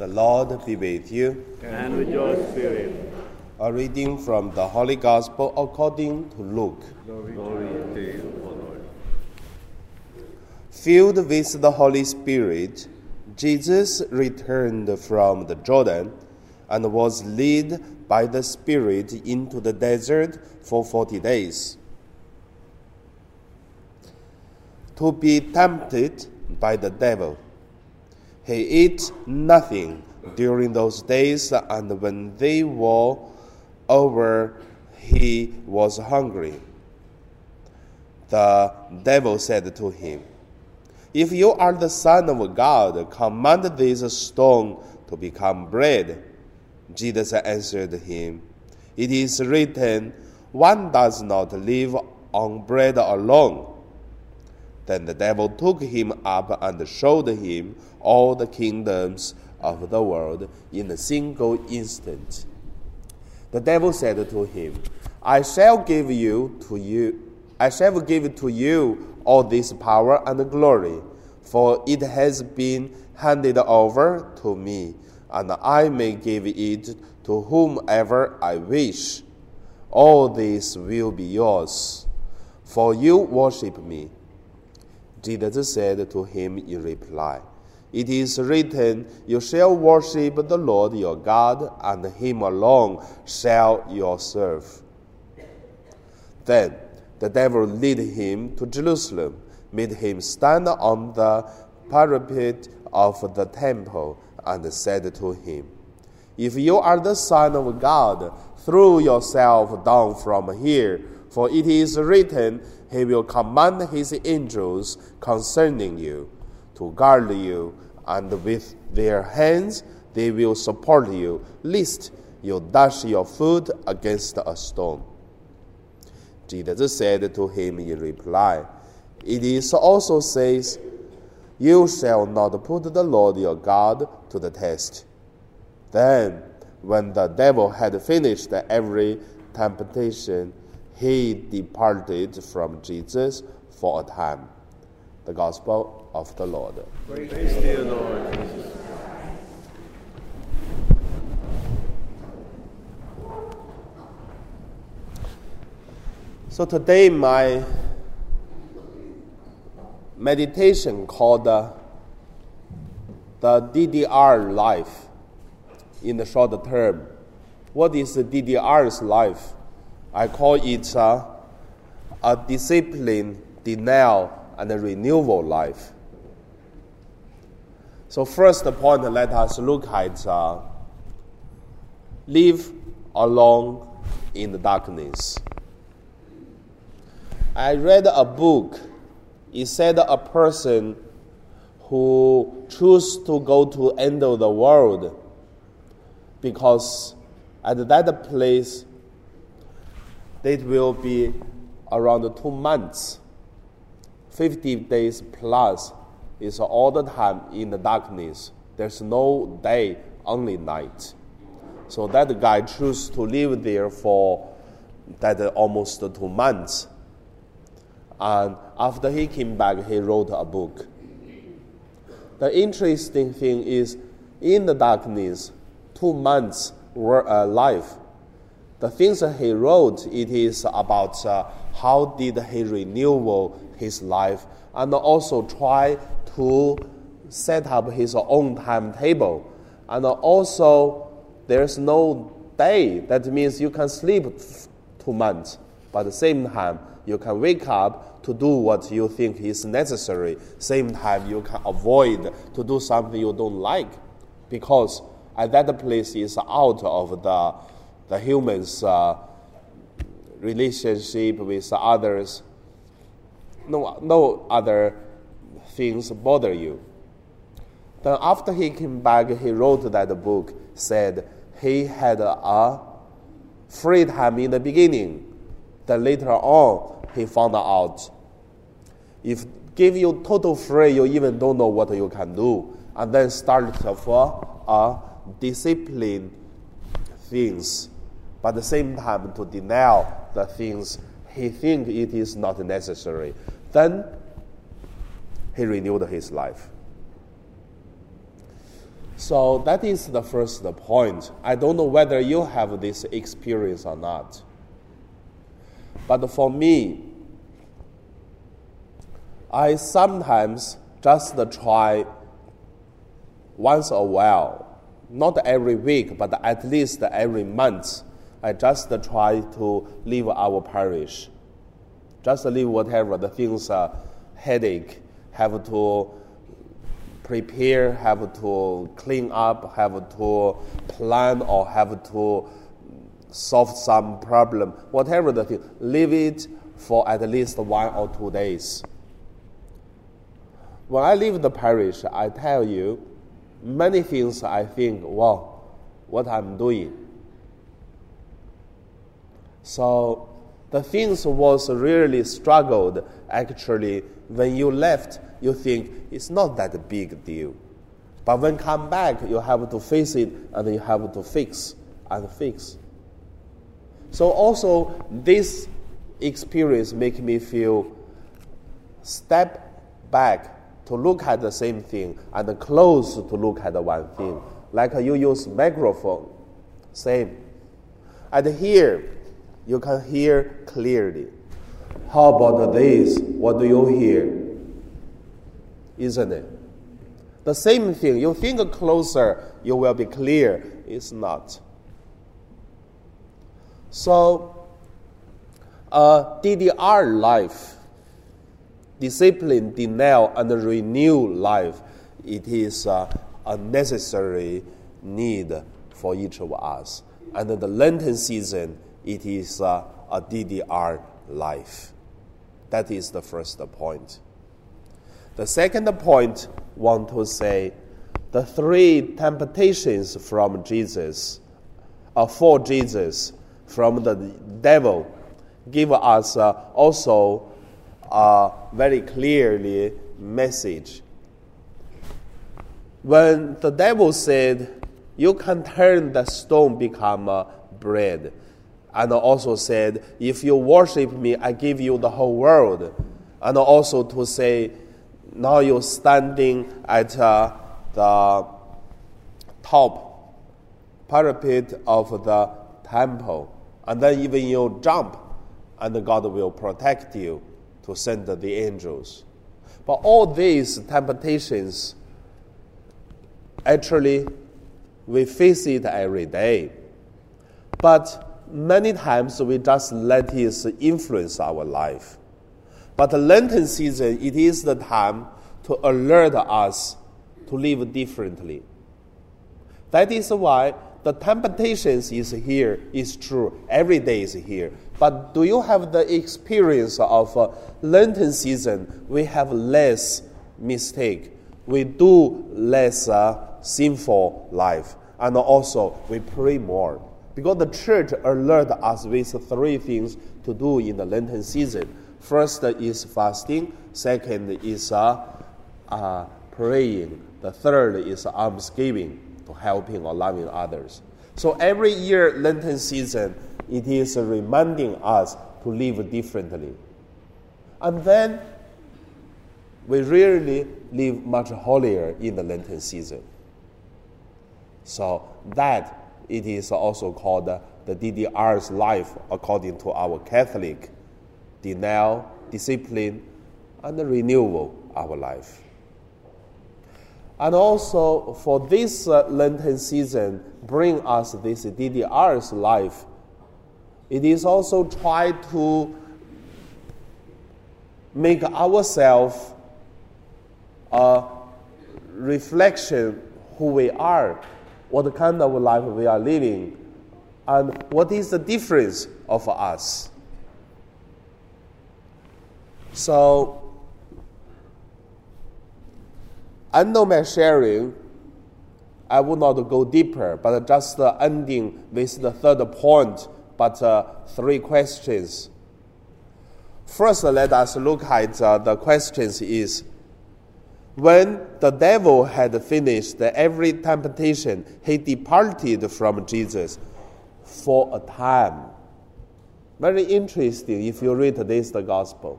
The Lord be with you. and with your spirit. A reading from the Holy Gospel according to Luke. Glory to you, O Lord. Filled with the Holy Spirit, Jesus returned from the Jordan and was led by the Spirit into the desert for forty days to be tempted by the devil. He ate nothing during those days, and when they were over, he was hungry. The devil said to him, If you are the Son of God, command this stone to become bread. Jesus answered him, It is written, One does not live on bread alone. Then the devil took him up and showed him all the kingdoms of the world in a single instant. The devil said to him, I shall give you to you I shall give to you all this power and glory, for it has been handed over to me, and I may give it to whomever I wish. All this will be yours, for you worship me. Jesus said to him in reply, It is written, You shall worship the Lord your God, and him alone shall you serve. Then the devil led him to Jerusalem, made him stand on the parapet of the temple, and said to him, If you are the Son of God, throw yourself down from here, for it is written, He will command His angels concerning you, to guard you, and with their hands they will support you, lest you dash your foot against a stone. Jesus said to him in reply, It is also says, You shall not put the Lord your God to the test. Then, when the devil had finished every temptation, he departed from Jesus for a time. The Gospel of the Lord. Praise you, Lord So today, my meditation called uh, the DDR life in the short term. What is the DDR's life? I call it uh, a discipline, denial, and a renewal life. So, first point, let us look at uh, live alone in the darkness. I read a book. It said a person who chose to go to end of the world because at that place it will be around two months, 50 days plus is all the time in the darkness. There's no day, only night. So that guy chose to live there for that almost two months. And after he came back, he wrote a book. The interesting thing is, in the darkness, two months were uh, alive. The things that he wrote, it is about uh, how did he renew his life, and also try to set up his own timetable. And also, there's no day. That means you can sleep two months, but at the same time, you can wake up to do what you think is necessary. Same time, you can avoid to do something you don't like, because at that place is out of the the human's uh, relationship with others. No, no other things bother you. Then after he came back, he wrote that book. Said he had a free time in the beginning. Then later on, he found out if give you total free, you even don't know what you can do, and then start for a discipline things, but at the same time to deny the things he think it is not necessary. Then he renewed his life. So that is the first point. I don't know whether you have this experience or not. But for me, I sometimes just try once a while, not every week, but at least every month, I just try to leave our parish. Just leave whatever the things are headache, have to prepare, have to clean up, have to plan, or have to solve some problem, whatever the thing, leave it for at least one or two days. When I leave the parish, I tell you, many things I think, wow, what I'm doing. So the things was really struggled actually when you left you think it's not that big deal. But when come back, you have to face it and you have to fix and fix. So also this experience make me feel step back to look at the same thing and close to look at the one thing. Like you use microphone, same. And here you can hear clearly. How about this? What do you hear? isn't it? The same thing, you think closer, you will be clear. It's not. So, uh, DDR life, discipline, denial, and renew life, it is uh, a necessary need for each of us. And the Lenten season, it is uh, a DDR life. That is the first point. The second point, want to say, the three temptations from Jesus, uh, for Jesus, from the devil, give us uh, also a very clearly message. When the devil said, "You can turn the stone become uh, bread," and also said, "If you worship me, I give you the whole world," and also to say now you're standing at uh, the top parapet of the temple, and then even you jump, and God will protect you to send the angels. But all these temptations, actually, we face it every day. But many times we just let it influence our life. But the Lenten season, it is the time to alert us to live differently. That is why the temptations is here, is true. Every day is here. But do you have the experience of uh, Lenten season? We have less mistake. We do less uh, sinful life. And also, we pray more. Because the church alerted us with three things to do in the Lenten season. First is fasting. Second is uh, uh, praying. The third is almsgiving to helping or loving others. So every year, Lenten season, it is reminding us to live differently. And then we really live much holier in the Lenten season. So that it is also called the DDR's life according to our Catholic denial, discipline, and renewal our life. And also for this uh, Lenten season, bring us this DDR's life. It is also try to make ourselves a reflection who we are, what kind of life we are living, and what is the difference of us. So, under my sharing, I will not go deeper, but just ending with the third point, but uh, three questions. First, let us look at uh, the questions is, when the devil had finished every temptation, he departed from Jesus for a time. Very interesting if you read today's gospel.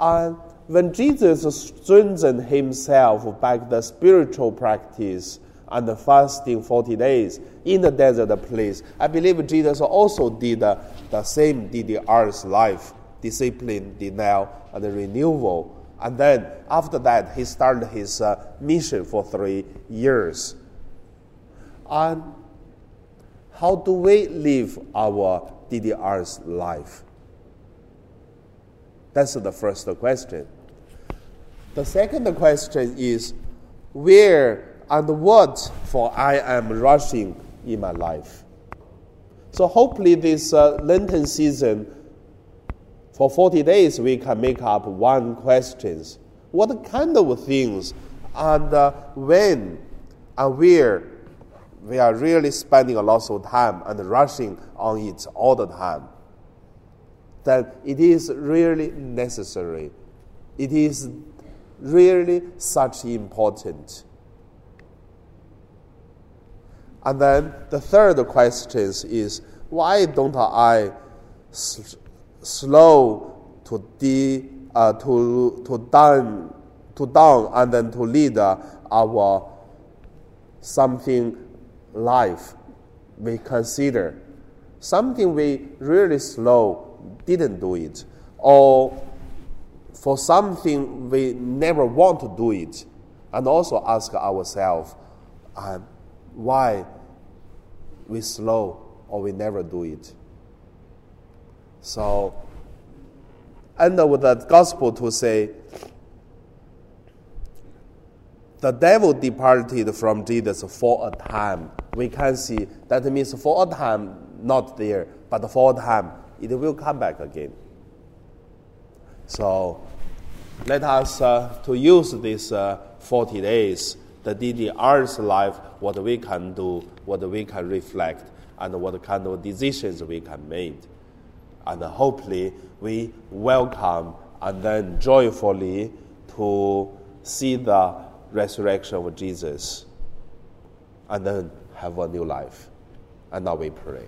And when Jesus strengthened himself by the spiritual practice and fasting 40 days in the desert place, I believe Jesus also did the same DDR's life discipline, denial, and renewal. And then after that, he started his uh, mission for three years. And how do we live our DDR's life? That's the first question. The second question is where and what for I am rushing in my life. So hopefully this uh, Lenten season for 40 days we can make up one questions. What kind of things and uh, when and where we are really spending a lot of time and rushing on it all the time, then it is really necessary. It is really such important. And then the third question is why don't I slow to de, uh, to to down to down and then to lead uh, our something life we consider. Something we really slow didn't do it. Or for something we never want to do it. And also ask ourselves uh, why we slow or we never do it so end with the gospel to say the devil departed from Jesus for a time. We can see that means for a time not there, but for a time it will come back again. So let us uh, to use this uh, 40 days, the DDR's life, what we can do, what we can reflect, and what kind of decisions we can make. And hopefully we welcome and then joyfully to see the resurrection of Jesus and then have a new life. And now we pray.